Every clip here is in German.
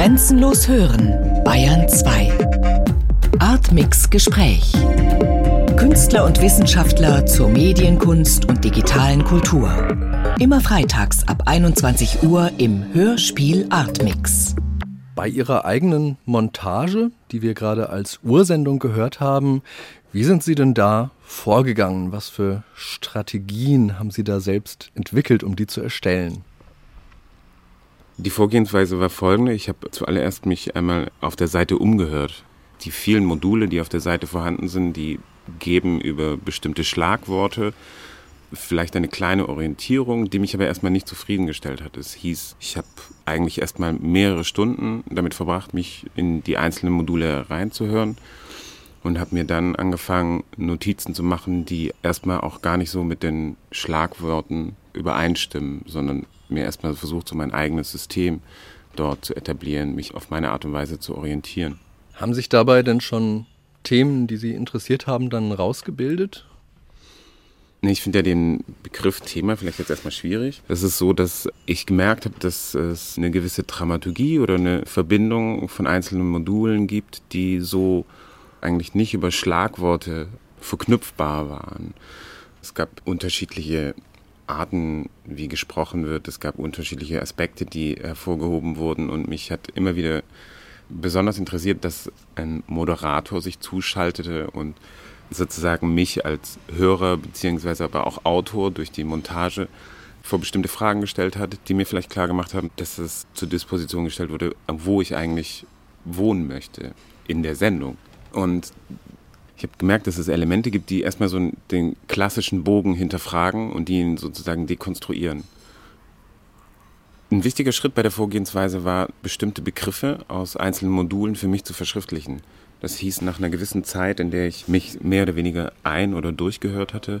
Grenzenlos hören, Bayern 2. Artmix Gespräch. Künstler und Wissenschaftler zur Medienkunst und digitalen Kultur. Immer freitags ab 21 Uhr im Hörspiel Artmix. Bei Ihrer eigenen Montage, die wir gerade als Ursendung gehört haben, wie sind Sie denn da vorgegangen? Was für Strategien haben Sie da selbst entwickelt, um die zu erstellen? Die Vorgehensweise war folgende. Ich habe zuallererst mich einmal auf der Seite umgehört. Die vielen Module, die auf der Seite vorhanden sind, die geben über bestimmte Schlagworte vielleicht eine kleine Orientierung, die mich aber erstmal nicht zufriedengestellt hat. Es hieß, ich habe eigentlich erstmal mehrere Stunden damit verbracht, mich in die einzelnen Module reinzuhören und habe mir dann angefangen, Notizen zu machen, die erstmal auch gar nicht so mit den Schlagworten übereinstimmen, sondern mir erstmal versucht, so mein eigenes System dort zu etablieren, mich auf meine Art und Weise zu orientieren. Haben sich dabei denn schon Themen, die Sie interessiert haben, dann rausgebildet? Nee, ich finde ja den Begriff Thema vielleicht jetzt erstmal schwierig. Es ist so, dass ich gemerkt habe, dass es eine gewisse Dramaturgie oder eine Verbindung von einzelnen Modulen gibt, die so eigentlich nicht über Schlagworte verknüpfbar waren. Es gab unterschiedliche Arten, wie gesprochen wird. Es gab unterschiedliche Aspekte, die hervorgehoben wurden und mich hat immer wieder besonders interessiert, dass ein Moderator sich zuschaltete und sozusagen mich als Hörer beziehungsweise aber auch Autor durch die Montage vor bestimmte Fragen gestellt hat, die mir vielleicht klar gemacht haben, dass es zur Disposition gestellt wurde, wo ich eigentlich wohnen möchte in der Sendung. Und ich habe gemerkt, dass es Elemente gibt, die erstmal so den klassischen Bogen hinterfragen und die ihn sozusagen dekonstruieren. Ein wichtiger Schritt bei der Vorgehensweise war, bestimmte Begriffe aus einzelnen Modulen für mich zu verschriftlichen. Das hieß, nach einer gewissen Zeit, in der ich mich mehr oder weniger ein- oder durchgehört hatte,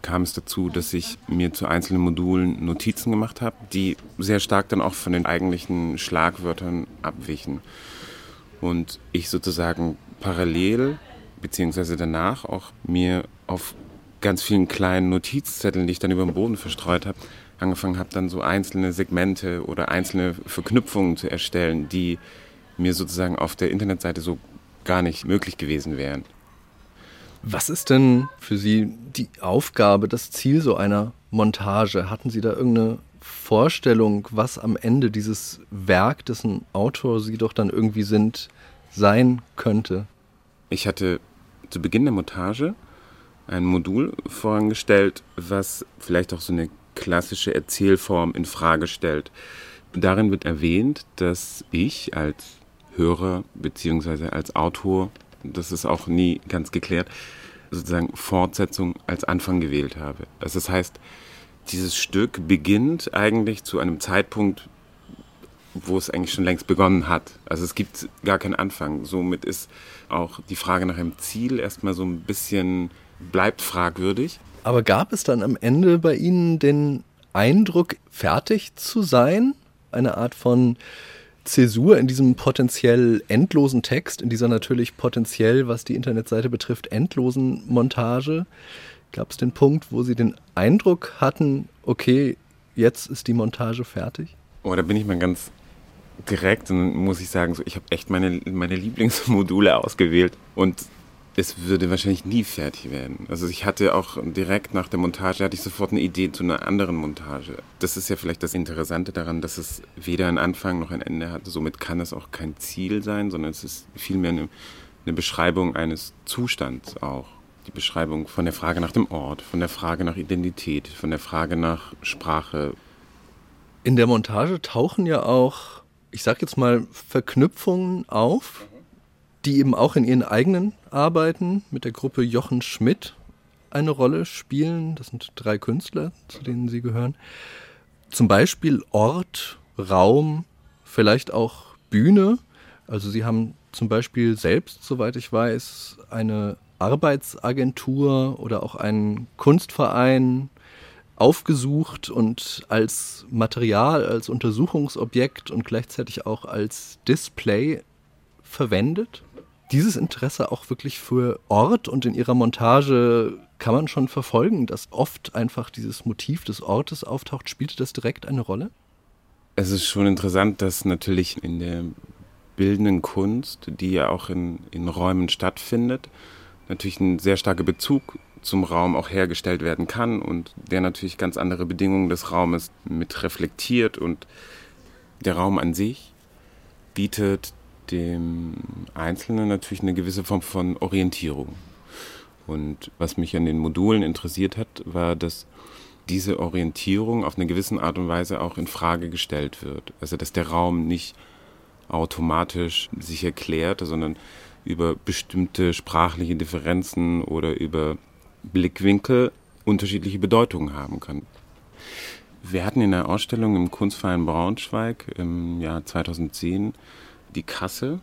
kam es dazu, dass ich mir zu einzelnen Modulen Notizen gemacht habe, die sehr stark dann auch von den eigentlichen Schlagwörtern abwichen. Und ich sozusagen parallel beziehungsweise danach auch mir auf ganz vielen kleinen Notizzetteln, die ich dann über den Boden verstreut habe, angefangen habe, dann so einzelne Segmente oder einzelne Verknüpfungen zu erstellen, die mir sozusagen auf der Internetseite so gar nicht möglich gewesen wären. Was ist denn für Sie die Aufgabe, das Ziel so einer Montage? Hatten Sie da irgendeine Vorstellung, was am Ende dieses Werk, dessen Autor Sie doch dann irgendwie sind, sein könnte? Ich hatte zu Beginn der Montage ein Modul vorangestellt, was vielleicht auch so eine klassische Erzählform in Frage stellt. Darin wird erwähnt, dass ich als Hörer bzw. als Autor, das ist auch nie ganz geklärt, sozusagen Fortsetzung als Anfang gewählt habe. Also das heißt, dieses Stück beginnt eigentlich zu einem Zeitpunkt, wo es eigentlich schon längst begonnen hat. Also es gibt gar keinen Anfang. Somit ist auch die Frage nach einem Ziel erstmal so ein bisschen bleibt fragwürdig. Aber gab es dann am Ende bei Ihnen den Eindruck, fertig zu sein? Eine Art von Zäsur in diesem potenziell endlosen Text, in dieser natürlich potenziell, was die Internetseite betrifft, endlosen Montage? Gab es den Punkt, wo Sie den Eindruck hatten, okay, jetzt ist die Montage fertig? Oh, da bin ich mal ganz direkt und muss ich sagen, so, ich habe echt meine, meine Lieblingsmodule ausgewählt und es würde wahrscheinlich nie fertig werden. Also ich hatte auch direkt nach der Montage, hatte ich sofort eine Idee zu einer anderen Montage. Das ist ja vielleicht das Interessante daran, dass es weder einen Anfang noch ein Ende hat. Somit kann es auch kein Ziel sein, sondern es ist vielmehr eine, eine Beschreibung eines Zustands auch. Die Beschreibung von der Frage nach dem Ort, von der Frage nach Identität, von der Frage nach Sprache. In der Montage tauchen ja auch ich sag jetzt mal, Verknüpfungen auf, die eben auch in ihren eigenen Arbeiten mit der Gruppe Jochen Schmidt eine Rolle spielen. Das sind drei Künstler, zu denen sie gehören. Zum Beispiel Ort, Raum, vielleicht auch Bühne. Also sie haben zum Beispiel selbst, soweit ich weiß, eine Arbeitsagentur oder auch einen Kunstverein aufgesucht und als Material, als Untersuchungsobjekt und gleichzeitig auch als Display verwendet. Dieses Interesse auch wirklich für Ort und in ihrer Montage kann man schon verfolgen, dass oft einfach dieses Motiv des Ortes auftaucht. Spielte das direkt eine Rolle? Es ist schon interessant, dass natürlich in der bildenden Kunst, die ja auch in, in Räumen stattfindet, natürlich ein sehr starker Bezug zum Raum auch hergestellt werden kann und der natürlich ganz andere Bedingungen des Raumes mit reflektiert und der Raum an sich bietet dem Einzelnen natürlich eine gewisse Form von Orientierung. Und was mich an den Modulen interessiert hat, war, dass diese Orientierung auf eine gewisse Art und Weise auch in Frage gestellt wird. Also dass der Raum nicht automatisch sich erklärt, sondern über bestimmte sprachliche Differenzen oder über Blickwinkel unterschiedliche Bedeutungen haben kann. Wir hatten in der Ausstellung im Kunstverein Braunschweig im Jahr 2010 die Kasse,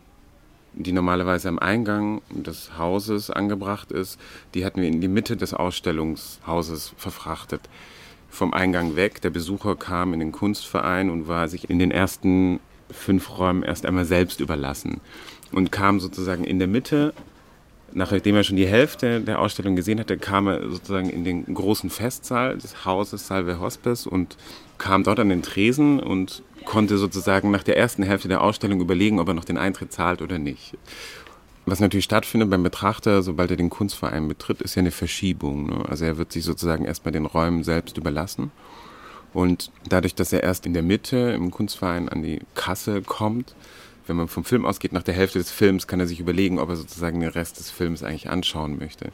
die normalerweise am Eingang des Hauses angebracht ist, die hatten wir in die Mitte des Ausstellungshauses verfrachtet. Vom Eingang weg, der Besucher kam in den Kunstverein und war sich in den ersten fünf Räumen erst einmal selbst überlassen und kam sozusagen in der Mitte nachdem er schon die Hälfte der Ausstellung gesehen hatte, kam er sozusagen in den großen Festsaal des Hauses Salve Hospice und kam dort an den Tresen und konnte sozusagen nach der ersten Hälfte der Ausstellung überlegen, ob er noch den Eintritt zahlt oder nicht. Was natürlich stattfindet beim Betrachter, sobald er den Kunstverein betritt, ist ja eine Verschiebung. Ne? Also er wird sich sozusagen erstmal den Räumen selbst überlassen. Und dadurch, dass er erst in der Mitte im Kunstverein an die Kasse kommt, wenn man vom Film ausgeht, nach der Hälfte des Films kann er sich überlegen, ob er sozusagen den Rest des Films eigentlich anschauen möchte.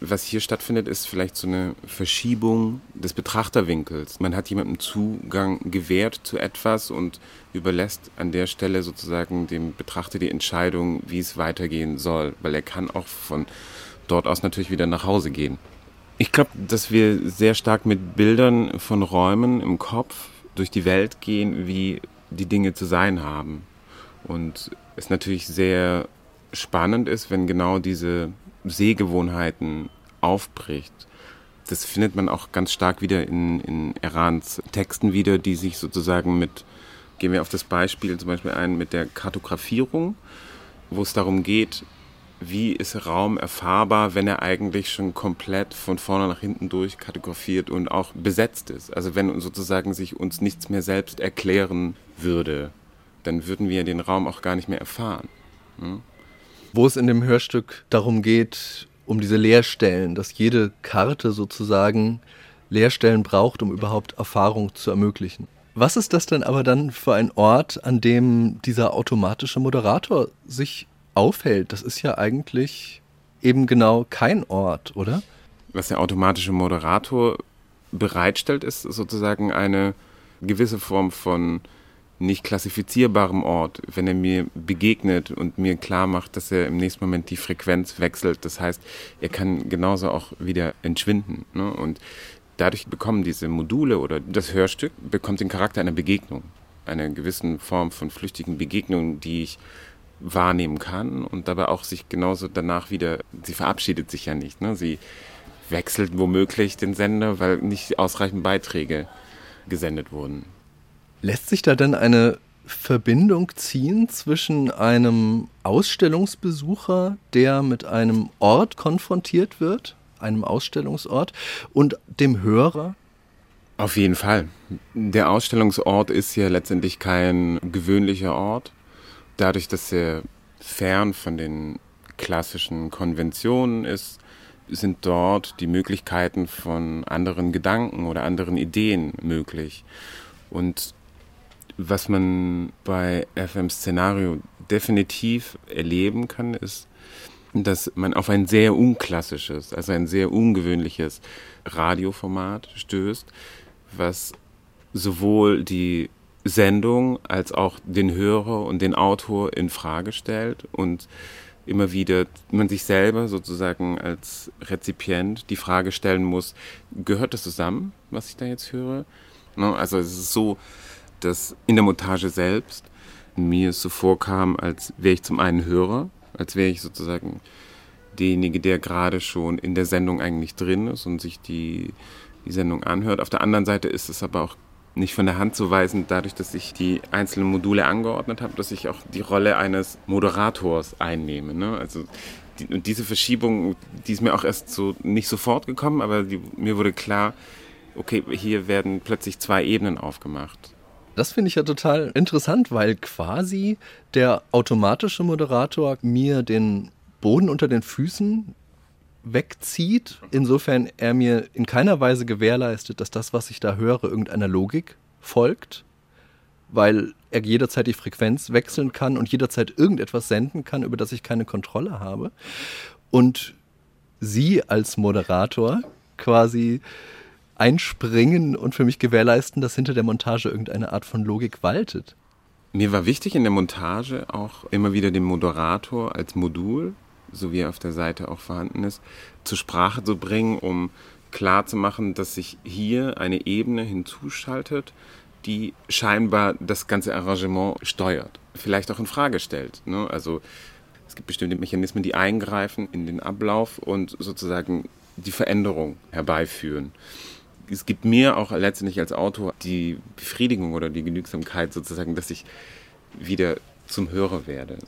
Was hier stattfindet, ist vielleicht so eine Verschiebung des Betrachterwinkels. Man hat jemandem Zugang gewährt zu etwas und überlässt an der Stelle sozusagen dem Betrachter die Entscheidung, wie es weitergehen soll, weil er kann auch von dort aus natürlich wieder nach Hause gehen. Ich glaube, dass wir sehr stark mit Bildern von Räumen im Kopf durch die Welt gehen, wie die Dinge zu sein haben. Und es natürlich sehr spannend ist, wenn genau diese Sehgewohnheiten aufbricht. Das findet man auch ganz stark wieder in, in Irans Texten wieder, die sich sozusagen mit, gehen wir auf das Beispiel zum Beispiel ein, mit der Kartografierung, wo es darum geht, wie ist Raum erfahrbar, wenn er eigentlich schon komplett von vorne nach hinten durch kartografiert und auch besetzt ist. Also wenn sozusagen sich uns nichts mehr selbst erklären würde dann würden wir den Raum auch gar nicht mehr erfahren. Hm? Wo es in dem Hörstück darum geht, um diese Leerstellen, dass jede Karte sozusagen Leerstellen braucht, um überhaupt Erfahrung zu ermöglichen. Was ist das denn aber dann für ein Ort, an dem dieser automatische Moderator sich aufhält? Das ist ja eigentlich eben genau kein Ort, oder? Was der automatische Moderator bereitstellt, ist sozusagen eine gewisse Form von nicht klassifizierbarem Ort, wenn er mir begegnet und mir klar macht, dass er im nächsten Moment die Frequenz wechselt. Das heißt, er kann genauso auch wieder entschwinden. Ne? Und dadurch bekommen diese Module oder das Hörstück bekommt den Charakter einer Begegnung, einer gewissen Form von flüchtigen Begegnung, die ich wahrnehmen kann und dabei auch sich genauso danach wieder, sie verabschiedet sich ja nicht. Ne? Sie wechselt womöglich den Sender, weil nicht ausreichend Beiträge gesendet wurden. Lässt sich da denn eine Verbindung ziehen zwischen einem Ausstellungsbesucher, der mit einem Ort konfrontiert wird, einem Ausstellungsort, und dem Hörer? Auf jeden Fall. Der Ausstellungsort ist ja letztendlich kein gewöhnlicher Ort. Dadurch, dass er fern von den klassischen Konventionen ist, sind dort die Möglichkeiten von anderen Gedanken oder anderen Ideen möglich. Und was man bei FM Szenario definitiv erleben kann, ist, dass man auf ein sehr unklassisches, also ein sehr ungewöhnliches Radioformat stößt, was sowohl die Sendung als auch den Hörer und den Autor in Frage stellt und immer wieder man sich selber sozusagen als Rezipient die Frage stellen muss, gehört das zusammen, was ich da jetzt höre? Ne, also es ist so, dass in der Montage selbst mir es so vorkam, als wäre ich zum einen Hörer, als wäre ich sozusagen derjenige, der gerade schon in der Sendung eigentlich drin ist und sich die, die Sendung anhört. Auf der anderen Seite ist es aber auch nicht von der Hand zu weisen, dadurch, dass ich die einzelnen Module angeordnet habe, dass ich auch die Rolle eines Moderators einnehme. Ne? Also die, und diese Verschiebung, die ist mir auch erst so nicht sofort gekommen, aber die, mir wurde klar, okay, hier werden plötzlich zwei Ebenen aufgemacht Das finde ich ja total interessant, weil quasi der automatische Moderator mir den Boden unter den Füßen wegzieht, insofern er mir in keiner Weise gewährleistet, dass das, was ich da höre, irgendeiner Logik folgt, weil er jederzeit die Frequenz wechseln kann und jederzeit irgendetwas senden kann, über das ich keine Kontrolle habe. Und Sie als Moderator quasi einspringen und für mich gewährleisten, dass hinter der Montage irgendeine Art von Logik waltet. Mir war wichtig in der Montage auch immer wieder den Moderator als Modul, so wie er auf der Seite auch vorhanden ist, zur Sprache zu bringen, um klar zu machen, dass sich hier eine Ebene hinzuschaltet, die scheinbar das ganze Arrangement steuert, vielleicht auch in Frage stellt. Ne? Also es gibt bestimmte Mechanismen, die eingreifen in den Ablauf und sozusagen die Veränderung herbeiführen es gibt mir auch letztendlich als Autor die Befriedigung oder die Genügsamkeit sozusagen, dass ich wieder zum Hörer werde.